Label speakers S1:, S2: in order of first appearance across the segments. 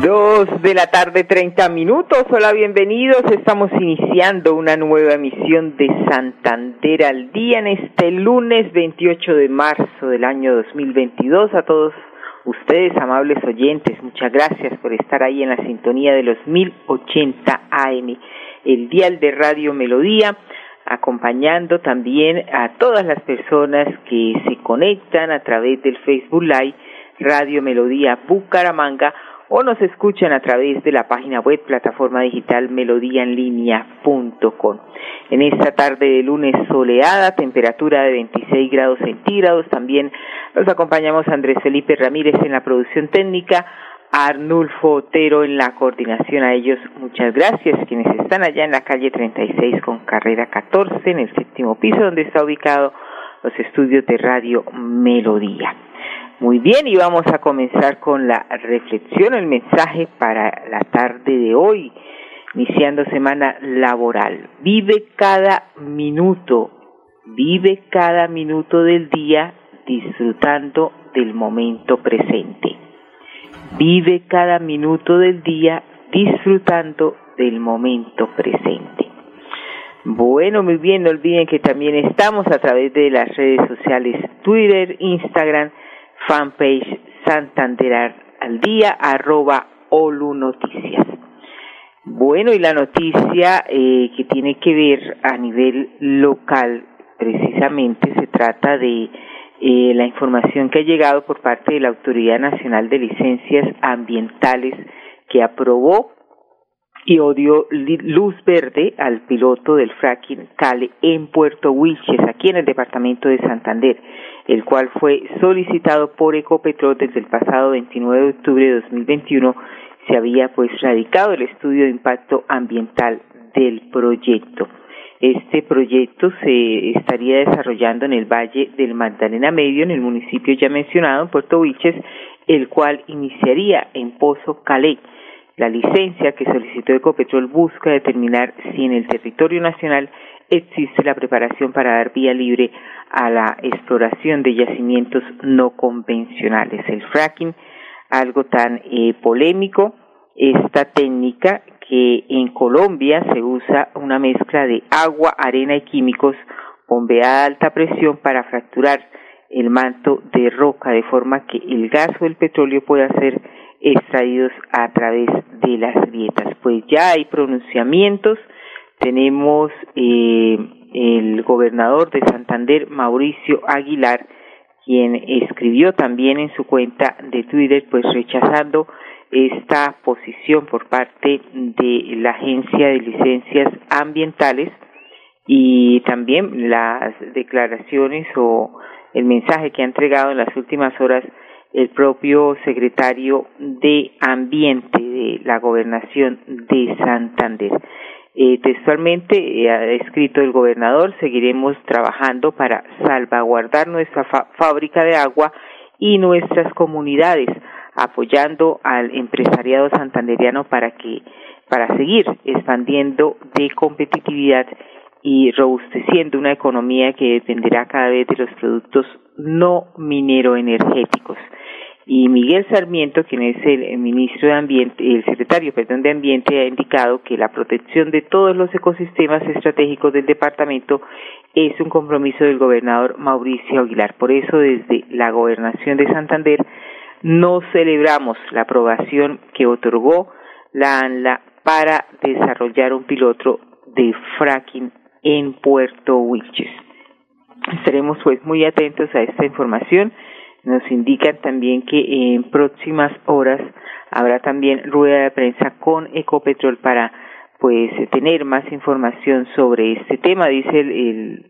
S1: Dos de la tarde, treinta minutos. Hola, bienvenidos. Estamos iniciando una nueva emisión de Santander al día en este lunes 28 de marzo del año 2022. A todos ustedes, amables oyentes, muchas gracias por estar ahí en la sintonía de los 1080 AM, el dial de Radio Melodía, acompañando también a todas las personas que se conectan a través del Facebook Live Radio Melodía Bucaramanga o nos escuchan a través de la página web plataforma digital melodíaenlínea.com. En esta tarde de lunes soleada, temperatura de 26 grados centígrados, también nos acompañamos Andrés Felipe Ramírez en la producción técnica, Arnulfo Otero en la coordinación. A ellos muchas gracias, quienes están allá en la calle 36 con carrera 14 en el séptimo piso donde está ubicado los estudios de Radio Melodía. Muy bien, y vamos a comenzar con la reflexión, el mensaje para la tarde de hoy, iniciando semana laboral. Vive cada minuto, vive cada minuto del día disfrutando del momento presente. Vive cada minuto del día disfrutando del momento presente. Bueno, muy bien, no olviden que también estamos a través de las redes sociales Twitter, Instagram, fanpage Santander al día, arroba Olu Noticias. Bueno, y la noticia eh, que tiene que ver a nivel local, precisamente se trata de eh, la información que ha llegado por parte de la Autoridad Nacional de Licencias Ambientales que aprobó y dio luz verde al piloto del fracking Cale en Puerto Wilches, aquí en el departamento de Santander, el cual fue solicitado por Ecopetrol desde el pasado 29 de octubre de 2021. Se había pues radicado el estudio de impacto ambiental del proyecto. Este proyecto se estaría desarrollando en el Valle del Magdalena Medio, en el municipio ya mencionado, en Puerto Wilches, el cual iniciaría en Pozo Calé la licencia que solicitó Ecopetrol busca determinar si en el territorio nacional existe la preparación para dar vía libre a la exploración de yacimientos no convencionales. El fracking, algo tan eh, polémico, esta técnica que en Colombia se usa una mezcla de agua, arena y químicos bombeada a alta presión para fracturar el manto de roca de forma que el gas o el petróleo pueda ser extraídos a través de las grietas. Pues ya hay pronunciamientos, tenemos eh, el gobernador de Santander, Mauricio Aguilar, quien escribió también en su cuenta de Twitter, pues rechazando esta posición por parte de la Agencia de Licencias Ambientales y también las declaraciones o el mensaje que ha entregado en las últimas horas el propio secretario de Ambiente de la Gobernación de Santander. Eh, textualmente eh, ha escrito el gobernador, seguiremos trabajando para salvaguardar nuestra fábrica de agua y nuestras comunidades, apoyando al empresariado santanderiano para que para seguir expandiendo de competitividad y robusteciendo una economía que dependerá cada vez de los productos no minero-energéticos. Y Miguel Sarmiento, quien es el ministro de Ambiente, el secretario, perdón, de Ambiente, ha indicado que la protección de todos los ecosistemas estratégicos del departamento es un compromiso del gobernador Mauricio Aguilar. Por eso, desde la gobernación de Santander, no celebramos la aprobación que otorgó la ANLA para desarrollar un piloto de fracking en Puerto Wilches. Estaremos pues muy atentos a esta información. Nos indican también que en próximas horas habrá también rueda de prensa con Ecopetrol para pues tener más información sobre este tema, dice el,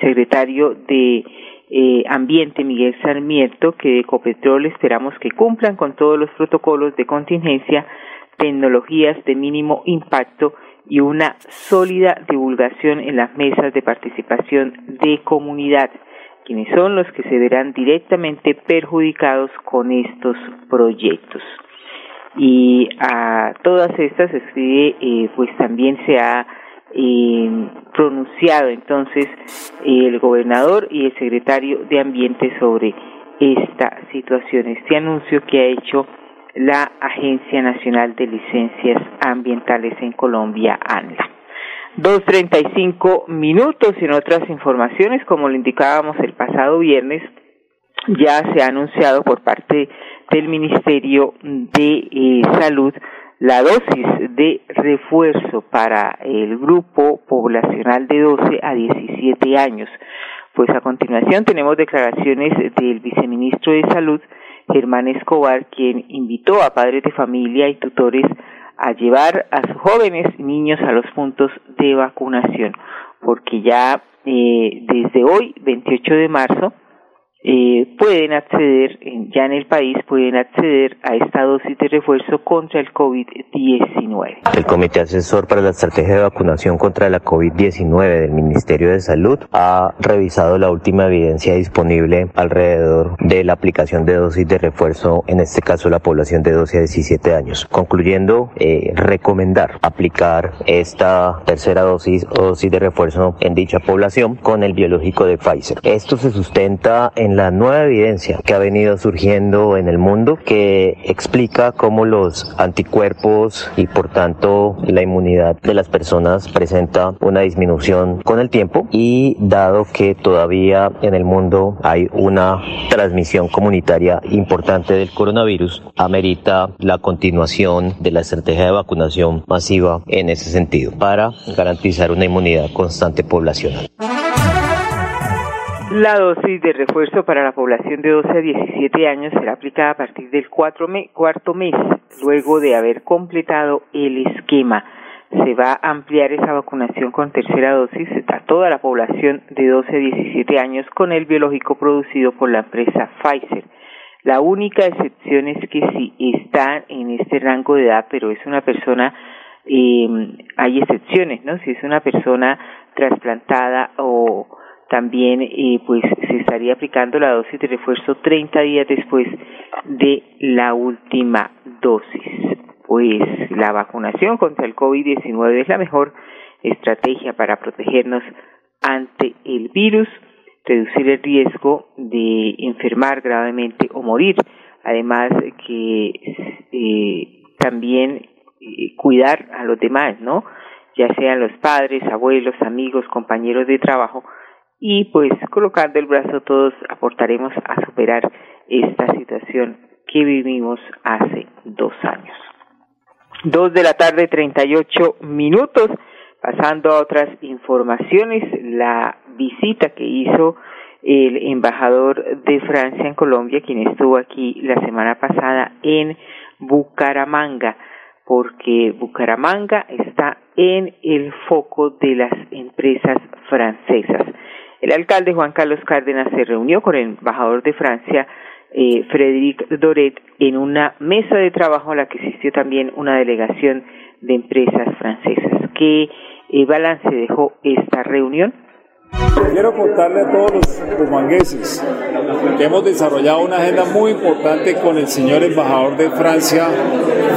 S1: secretario de eh, Ambiente Miguel Sarmiento que Ecopetrol esperamos que cumplan con todos los protocolos de contingencia, tecnologías de mínimo impacto y una sólida divulgación en las mesas de participación de comunidad, quienes son los que se verán directamente perjudicados con estos proyectos. Y a todas estas escribe, eh, pues también se ha eh, pronunciado entonces el gobernador y el secretario de Ambiente sobre esta situación, este anuncio que ha hecho la Agencia Nacional de Licencias Ambientales en Colombia, ANLA. 2.35 minutos y en otras informaciones, como lo indicábamos el pasado viernes, ya se ha anunciado por parte del Ministerio de eh, Salud la dosis de refuerzo para el grupo poblacional de 12 a 17 años. Pues a continuación tenemos declaraciones del viceministro de Salud, Germán Escobar, quien invitó a padres de familia y tutores a llevar a sus jóvenes niños a los puntos de vacunación, porque ya eh, desde hoy, 28 de marzo, eh, pueden acceder, ya en el país, pueden acceder a esta dosis de refuerzo contra el COVID-19.
S2: El Comité Asesor para la Estrategia de Vacunación contra la COVID-19 del Ministerio de Salud ha revisado la última evidencia disponible alrededor de la aplicación de dosis de refuerzo, en este caso la población de 12 a 17 años, concluyendo eh, recomendar aplicar esta tercera dosis o dosis de refuerzo en dicha población con el biológico de Pfizer. Esto se sustenta en la nueva evidencia que ha venido surgiendo en el mundo que explica cómo los anticuerpos y por tanto la inmunidad de las personas presenta una disminución con el tiempo y dado que todavía en el mundo hay una transmisión comunitaria importante del coronavirus, amerita la continuación de la estrategia de vacunación masiva en ese sentido para garantizar una inmunidad constante poblacional.
S1: La dosis de refuerzo para la población de 12 a 17 años será aplicada a partir del cuatro cuarto mes, luego de haber completado el esquema. Se va a ampliar esa vacunación con tercera dosis a toda la población de 12 a 17 años con el biológico producido por la empresa Pfizer. La única excepción es que si está en este rango de edad, pero es una persona, eh, hay excepciones, ¿no? Si es una persona trasplantada o también eh, pues se estaría aplicando la dosis de refuerzo 30 días después de la última dosis. Pues la vacunación contra el COVID-19 es la mejor estrategia para protegernos ante el virus, reducir el riesgo de enfermar gravemente o morir, además que eh, también eh, cuidar a los demás, ¿no? Ya sean los padres, abuelos, amigos, compañeros de trabajo, y pues colocando el brazo todos aportaremos a superar esta situación que vivimos hace dos años. Dos de la tarde, treinta y ocho minutos. Pasando a otras informaciones, la visita que hizo el embajador de Francia en Colombia, quien estuvo aquí la semana pasada en Bucaramanga, porque Bucaramanga está en el foco de las empresas francesas. El alcalde Juan Carlos Cárdenas se reunió con el embajador de Francia, eh, Frédéric Doret, en una mesa de trabajo a la que asistió también una delegación de empresas francesas. ¿Qué eh, balance dejó esta reunión?
S3: Quiero contarle a todos los humangueses que hemos desarrollado una agenda muy importante con el señor embajador de Francia,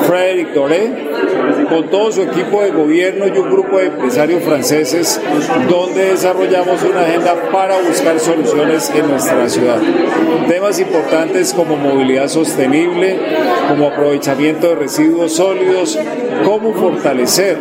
S3: Frédéric Doré, con todo su equipo de gobierno y un grupo de empresarios franceses, donde desarrollamos una agenda para buscar soluciones en nuestra ciudad. Temas importantes como movilidad sostenible, como aprovechamiento de residuos sólidos, cómo fortalecer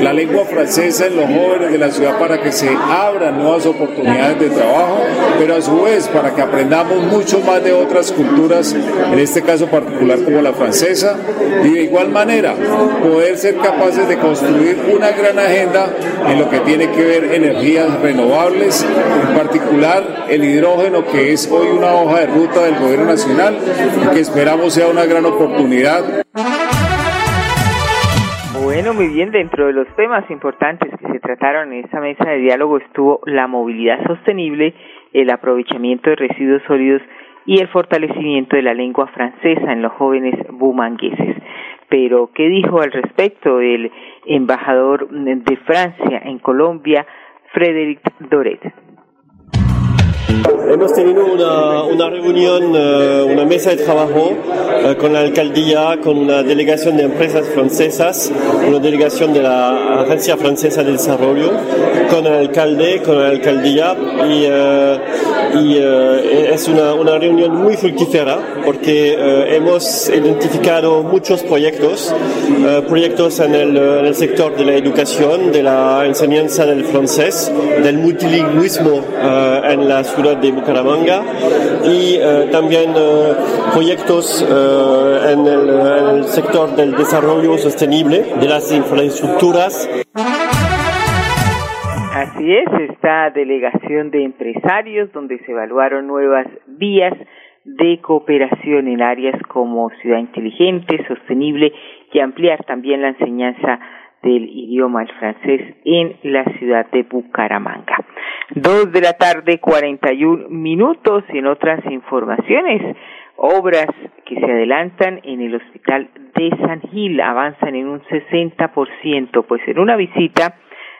S3: la lengua francesa en los jóvenes de la ciudad para que se abran nuevas oportunidades de trabajo, pero a su vez para que aprendamos mucho más de otras culturas, en este caso particular como la francesa, y de igual manera poder ser capaces de construir una gran agenda en lo que tiene que ver energías renovables, en particular el hidrógeno que es hoy una hoja de ruta del gobierno nacional que esperamos sea una gran oportunidad.
S1: Bueno, muy bien, dentro de los temas importantes que se trataron en esta mesa de diálogo estuvo la movilidad sostenible el aprovechamiento de residuos sólidos y el fortalecimiento de la lengua francesa en los jóvenes bumangueses. Pero, ¿qué dijo al respecto el embajador de Francia en Colombia, Frédéric Doret?
S4: Hemos tenido una, una reunión, eh, una mesa de trabajo eh, con la alcaldía, con una delegación de empresas francesas, una delegación de la Agencia Francesa de Desarrollo, con el alcalde, con la alcaldía y, eh, y es una, una, reunión muy fructífera porque hemos identificado muchos proyectos, proyectos en el, en el, sector de la educación, de la enseñanza del francés, del multilingüismo en la ciudad de Bucaramanga y eh, también eh, proyectos eh, en el, sector del desarrollo sostenible de las infraestructuras.
S1: Así es, esta delegación de empresarios donde se evaluaron nuevas vías de cooperación en áreas como ciudad inteligente, sostenible y ampliar también la enseñanza del idioma el francés en la ciudad de Bucaramanga. Dos de la tarde, 41 minutos. En otras informaciones, obras que se adelantan en el hospital de San Gil avanzan en un 60%, pues en una visita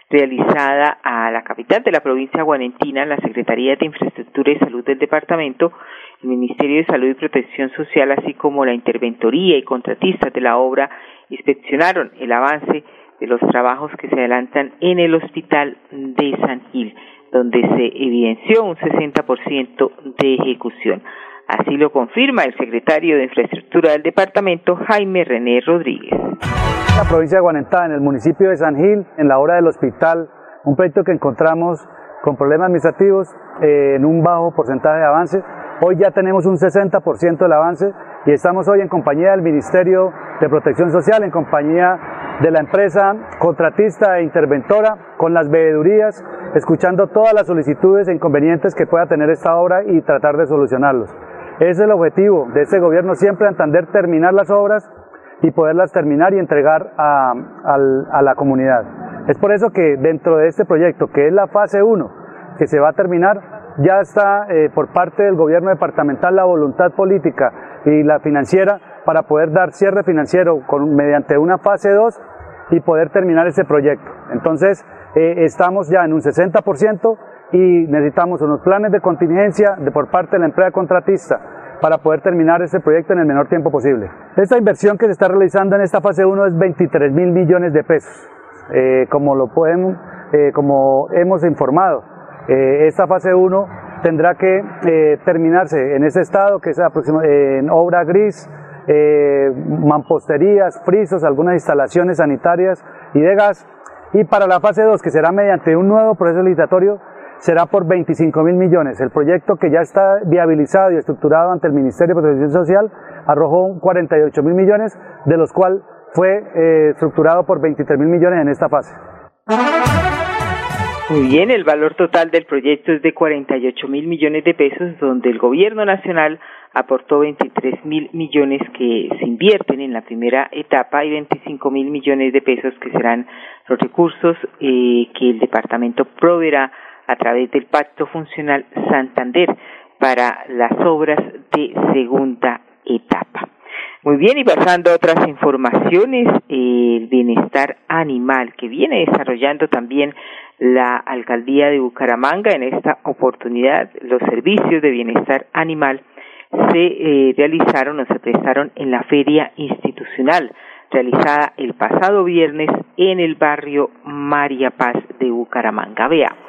S1: realizada a la capital de la provincia guanentina, la Secretaría de Infraestructura y Salud del departamento, el Ministerio de Salud y Protección Social, así como la interventoría y contratistas de la obra, inspeccionaron el avance de los trabajos que se adelantan en el hospital de San Gil, donde se evidenció un 60% de ejecución. Así lo confirma el secretario de Infraestructura del departamento, Jaime René Rodríguez.
S5: La provincia de Guanentá, en el municipio de San Gil, en la obra del hospital, un proyecto que encontramos con problemas administrativos eh, en un bajo porcentaje de avance. Hoy ya tenemos un 60% del avance y estamos hoy en compañía del Ministerio de Protección Social, en compañía de la empresa contratista e interventora, con las veedurías, escuchando todas las solicitudes e inconvenientes que pueda tener esta obra y tratar de solucionarlos. Es el objetivo de este gobierno, siempre entender terminar las obras y poderlas terminar y entregar a, la comunidad. Es por eso que dentro de este proyecto, que es la fase 1, que se va a terminar, ya está eh, por parte del gobierno departamental la voluntad política y la financiera para poder dar cierre financiero con, mediante una fase 2 y poder terminar ese proyecto. Entonces, eh, estamos ya en un 60% y necesitamos unos planes de contingencia de, por parte de la empresa contratista para poder terminar ese proyecto en el menor tiempo posible. Esta inversión que se está realizando en esta fase 1 es 23 mil millones de pesos. Eh, como lo eh, como hemos informado, esta fase 1 tendrá que terminarse en ese estado, que es en obra gris, eh, mamposterías, frisos, algunas instalaciones sanitarias y de gas. Y para la fase 2, que será mediante un nuevo proceso licitatorio, será por 25 mil millones. El proyecto que ya está viabilizado y estructurado ante el Ministerio de Protección Social arrojó 48 mil millones, de los cuales fue eh, estructurado por 23 mil millones en esta fase.
S1: Muy bien, el valor total del proyecto es de 48 mil millones de pesos, donde el gobierno nacional aportó 23 mil millones que se invierten en la primera etapa y 25 mil millones de pesos que serán los recursos eh, que el departamento proveerá a través del Pacto Funcional Santander para las obras de segunda etapa. Muy bien, y pasando a otras informaciones, el bienestar animal que viene desarrollando también la alcaldía de Bucaramanga en esta oportunidad, los servicios de bienestar animal se eh, realizaron o se prestaron en la feria institucional realizada el pasado viernes en el barrio María Paz de Bucaramanga. Veamos.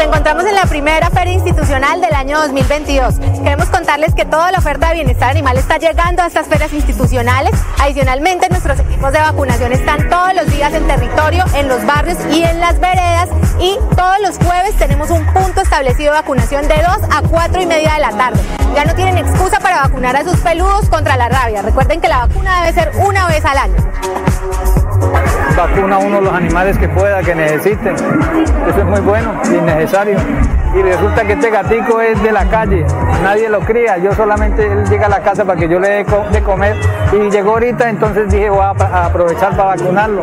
S6: Nos encontramos en la primera feria institucional del año 2022. Queremos contarles que toda la oferta de bienestar animal está llegando a estas ferias institucionales. Adicionalmente, nuestros equipos de vacunación están todos los días en territorio, en los barrios y en las veredas. Y todos los jueves tenemos un punto establecido de vacunación de 2 a 4 y media de la tarde. Ya no tienen excusa para vacunar a sus peludos contra la rabia. Recuerden que la vacuna debe ser una vez al año
S7: vacuna uno los animales que pueda, que necesiten. Eso es muy bueno y necesario. Y resulta que este gatico es de la calle, nadie lo cría, yo solamente él llega a la casa para que yo le dé de comer y llegó ahorita, entonces dije voy a aprovechar para vacunarlo.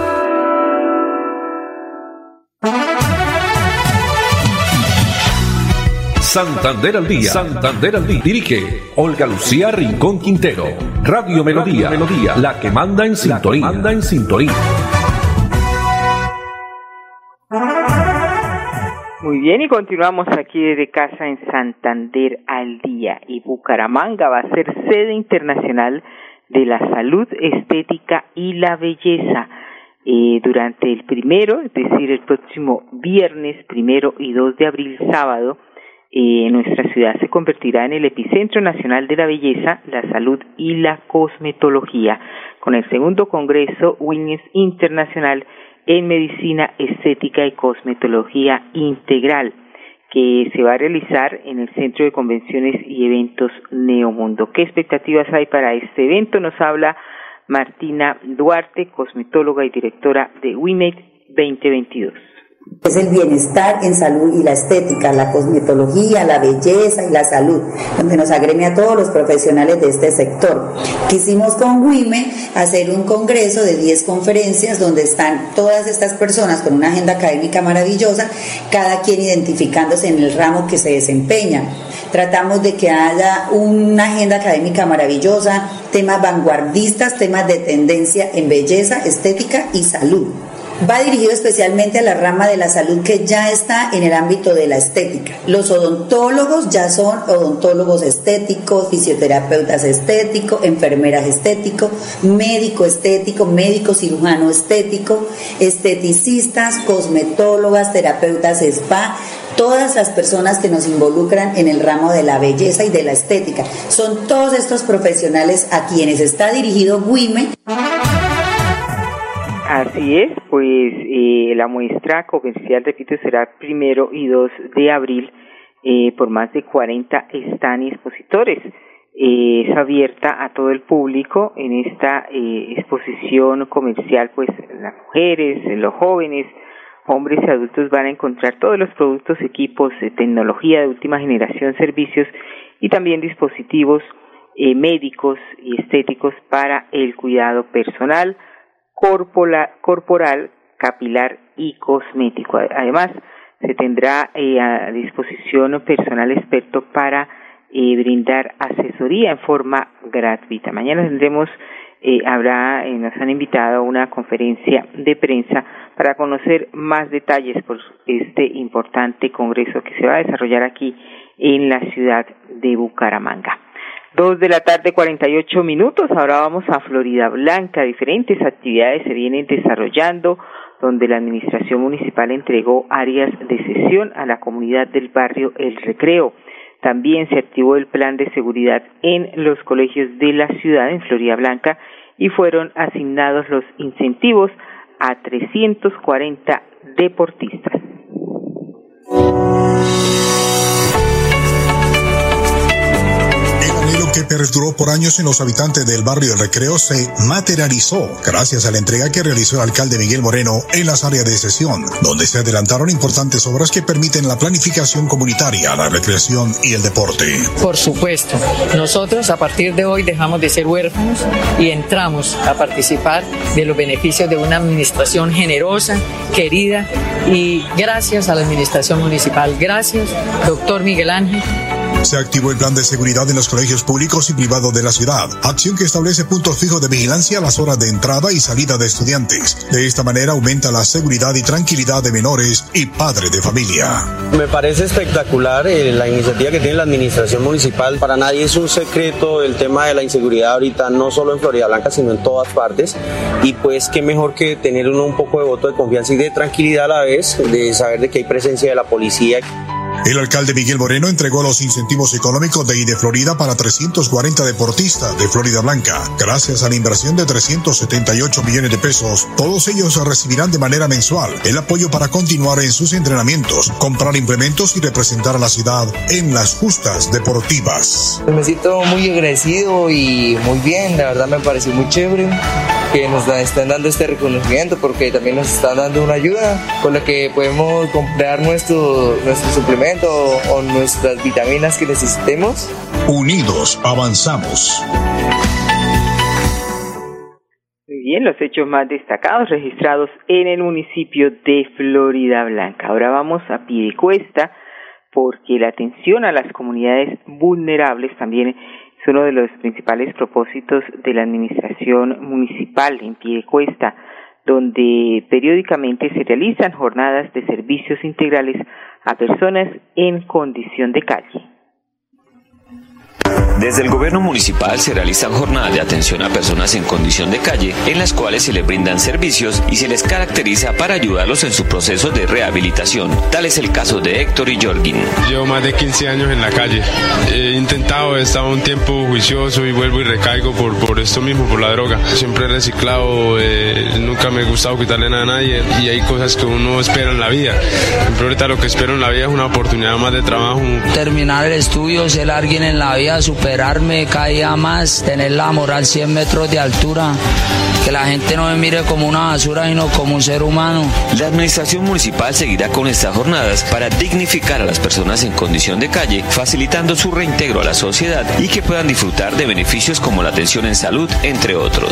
S8: Santander al día. Santander al día. Dirige Olga Lucía Rincón Quintero. Radio Melodía. Melodía. La que manda en sintonía. manda en sintonía.
S1: Muy bien, y continuamos aquí desde casa en Santander al día. Y Bucaramanga va a ser sede internacional de la salud, estética y la belleza. Eh, durante el primero, es decir, el próximo viernes primero y 2 de abril, sábado, eh, nuestra ciudad se convertirá en el epicentro nacional de la belleza, la salud y la cosmetología, con el segundo Congreso Wings Internacional en Medicina Estética y Cosmetología Integral, que se va a realizar en el Centro de Convenciones y Eventos Neomundo. ¿Qué expectativas hay para este evento? Nos habla Martina Duarte, cosmetóloga y directora de WIMED 2022
S9: es el bienestar en salud y la estética, la cosmetología, la belleza y la salud, donde nos agremia a todos los profesionales de este sector. Quisimos con WIME hacer un congreso de 10 conferencias donde están todas estas personas con una agenda académica maravillosa, cada quien identificándose en el ramo que se desempeña. Tratamos de que haya una agenda académica maravillosa, temas vanguardistas, temas de tendencia en belleza, estética y salud. Va dirigido especialmente a la rama de la salud que ya está en el ámbito de la estética. Los odontólogos ya son odontólogos estéticos, fisioterapeutas estéticos, enfermeras estéticos, médico estético, médico cirujano estético, esteticistas, cosmetólogas, terapeutas spa, todas las personas que nos involucran en el ramo de la belleza y de la estética. Son todos estos profesionales a quienes está dirigido WIME.
S1: Así es, pues eh, la muestra comercial, repito, será primero y 2 de abril eh, por más de 40 están expositores. Eh, es abierta a todo el público en esta eh, exposición comercial, pues las mujeres, los jóvenes, hombres y adultos van a encontrar todos los productos, equipos, de tecnología de última generación, servicios y también dispositivos eh, médicos y estéticos para el cuidado personal corporal, capilar y cosmético. Además, se tendrá eh, a disposición personal experto para eh, brindar asesoría en forma gratuita. Mañana tendremos, eh, habrá, eh, nos han invitado a una conferencia de prensa para conocer más detalles por este importante congreso que se va a desarrollar aquí en la ciudad de Bucaramanga. Dos de la tarde, 48 minutos. Ahora vamos a Florida Blanca. Diferentes actividades se vienen desarrollando donde la Administración Municipal entregó áreas de sesión a la comunidad del barrio El Recreo. También se activó el plan de seguridad en los colegios de la ciudad en Florida Blanca y fueron asignados los incentivos a 340 deportistas
S10: perduró por años en los habitantes del barrio El Recreo se materializó gracias a la entrega que realizó el alcalde Miguel Moreno en las áreas de sesión, donde se adelantaron importantes obras que permiten la planificación comunitaria, la recreación y el deporte.
S11: Por supuesto, nosotros a partir de hoy dejamos de ser huérfanos y entramos a participar de los beneficios de una administración generosa, querida y gracias a la administración municipal. Gracias, doctor Miguel Ángel
S10: se activó el plan de seguridad en los colegios públicos y privados de la ciudad, acción que establece puntos fijos de vigilancia a las horas de entrada y salida de estudiantes. De esta manera aumenta la seguridad y tranquilidad de menores y padres de familia.
S12: Me parece espectacular eh, la iniciativa que tiene la administración municipal. Para nadie es un secreto el tema de la inseguridad ahorita, no solo en Florida Blanca, sino en todas partes. Y pues qué mejor que tener uno un poco de voto de confianza y de tranquilidad a la vez, de saber de que hay presencia de la policía.
S10: El alcalde Miguel Moreno entregó los incentivos económicos de IDE Florida para 340 deportistas de Florida Blanca. Gracias a la inversión de 378 millones de pesos, todos ellos recibirán de manera mensual el apoyo para continuar en sus entrenamientos, comprar implementos y representar a la ciudad en las justas deportivas.
S13: Me siento muy agradecido y muy bien, la verdad me pareció muy chévere que nos estén dando este reconocimiento porque también nos están dando una ayuda con la que podemos comprar nuestro, nuestro suplemento o nuestras vitaminas que necesitemos.
S10: Unidos avanzamos.
S1: Muy bien, los hechos más destacados registrados en el municipio de Florida Blanca. Ahora vamos a cuesta porque la atención a las comunidades vulnerables también es uno de los principales propósitos de la administración municipal en Piedecuesta, donde periódicamente se realizan jornadas de servicios integrales a personas en condición de calle.
S14: Desde el gobierno municipal se realizan jornadas de atención a personas en condición de calle, en las cuales se les brindan servicios y se les caracteriza para ayudarlos en su proceso de rehabilitación. Tal es el caso de Héctor y Jorgin.
S15: Llevo más de 15 años en la calle. He intentado, he estado un tiempo juicioso y vuelvo y recaigo por, por esto mismo, por la droga. Siempre he reciclado, eh, nunca me he gustado quitarle nada a nadie y hay cosas que uno espera en la vida. Pero ahorita lo que espero en la vida es una oportunidad más de trabajo.
S16: Terminar el estudio, ser alguien en la vida, super superarme cada más, tener la moral 100 metros de altura, que la gente no me mire como una basura, sino como un ser humano.
S14: La administración municipal seguirá con estas jornadas para dignificar a las personas en condición de calle, facilitando su reintegro a la sociedad y que puedan disfrutar de beneficios como la atención en salud, entre otros.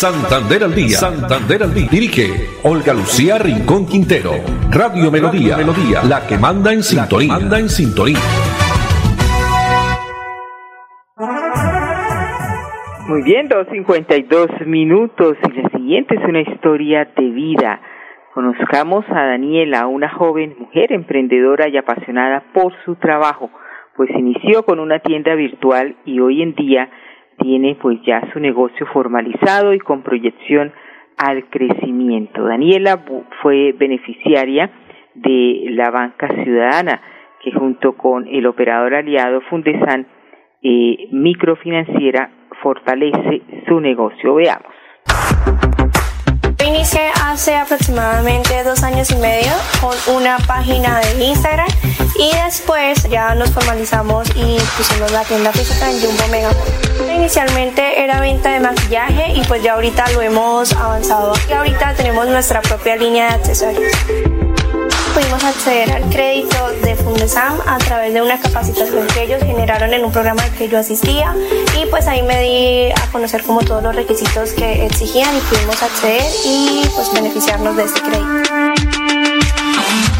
S8: Santander al día. Santander al día. Dirige Olga Lucía Rincón Quintero. Radio Melodía. Melodía. La que manda en sintonía. Manda en sintonía.
S1: Muy bien, dos cincuenta y dos minutos y la siguiente es una historia de vida. Conozcamos a Daniela, una joven mujer emprendedora y apasionada por su trabajo, pues inició con una tienda virtual y hoy en día tiene pues ya su negocio formalizado y con proyección al crecimiento. Daniela fue beneficiaria de la banca ciudadana que junto con el operador aliado Fundesan eh, Microfinanciera fortalece su negocio. Veamos.
S17: Inicié hace aproximadamente dos años y medio con una página de Instagram y después ya nos formalizamos y pusimos la tienda física en Jumbo Mega. Inicialmente era venta de maquillaje y pues ya ahorita lo hemos avanzado y ahorita tenemos nuestra propia línea de accesorios pudimos acceder al crédito de Fundesam a través de una capacitación que ellos generaron en un programa al que yo asistía y pues ahí me di a conocer como todos los requisitos que exigían y pudimos acceder y pues beneficiarnos de este crédito.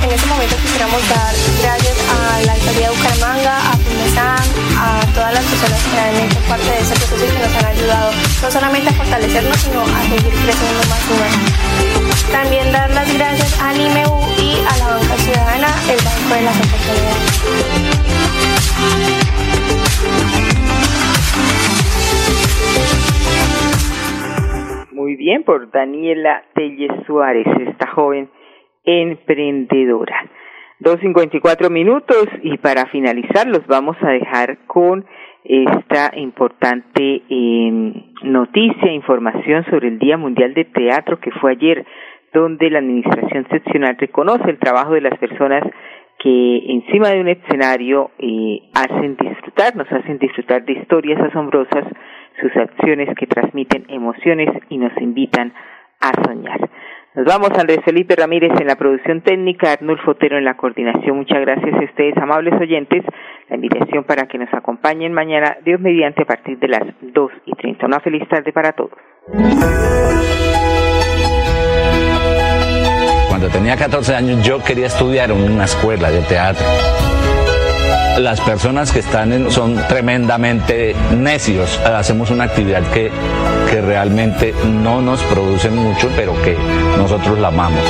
S17: En este momento quisiéramos dar gracias a la alcaldía de Bucaramanga, a Fundesam, a todas las personas que han hecho parte de este proceso y que nos han ayudado no solamente a fortalecernos, sino a seguir creciendo más y más.
S1: Por Daniela Telles Suárez, esta joven emprendedora. Dos cincuenta y cuatro minutos y para finalizar los vamos a dejar con esta importante eh, noticia, información sobre el Día Mundial de Teatro que fue ayer, donde la Administración Seccional reconoce el trabajo de las personas que encima de un escenario eh, hacen disfrutar, nos hacen disfrutar de historias asombrosas, sus acciones que transmiten emociones y nos invitan a soñar. Nos vamos, Andrés Felipe Ramírez en la producción técnica, Arnulfo Otero en la coordinación. Muchas gracias a ustedes, amables oyentes. La invitación para que nos acompañen mañana, Dios mediante, a partir de las dos y treinta. Una feliz tarde para todos.
S18: Cuando tenía 14 años yo quería estudiar en una escuela de teatro. Las personas que están en, son tremendamente necios. Hacemos una actividad que, que realmente no nos produce mucho, pero que nosotros la amamos.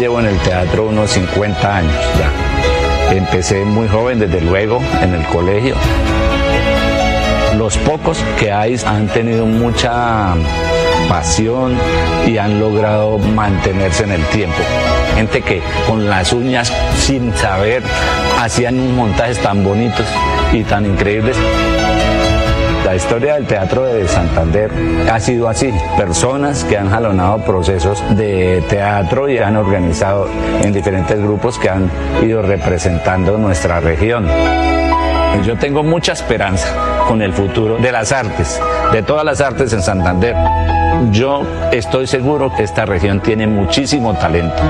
S18: Llevo en el teatro unos 50 años ya. Empecé muy joven, desde luego, en el colegio. Los pocos que hay han tenido mucha pasión y han logrado mantenerse en el tiempo. Gente que con las uñas, sin saber, hacían unos montajes tan bonitos y tan increíbles. La historia del teatro de Santander ha sido así. Personas que han jalonado procesos de teatro y han organizado en diferentes grupos que han ido representando nuestra región. Yo tengo mucha esperanza con el futuro de las artes, de todas las artes en Santander. Yo estoy seguro que esta región tiene muchísimo talento.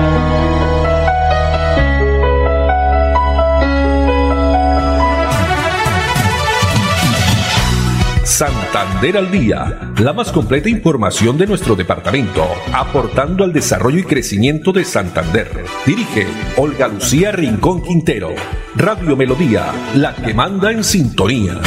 S8: Santander al día, la más completa información de nuestro departamento, aportando al desarrollo y crecimiento de Santander. Dirige Olga Lucía Rincón Quintero. Radio Melodía, la que manda en sintonía.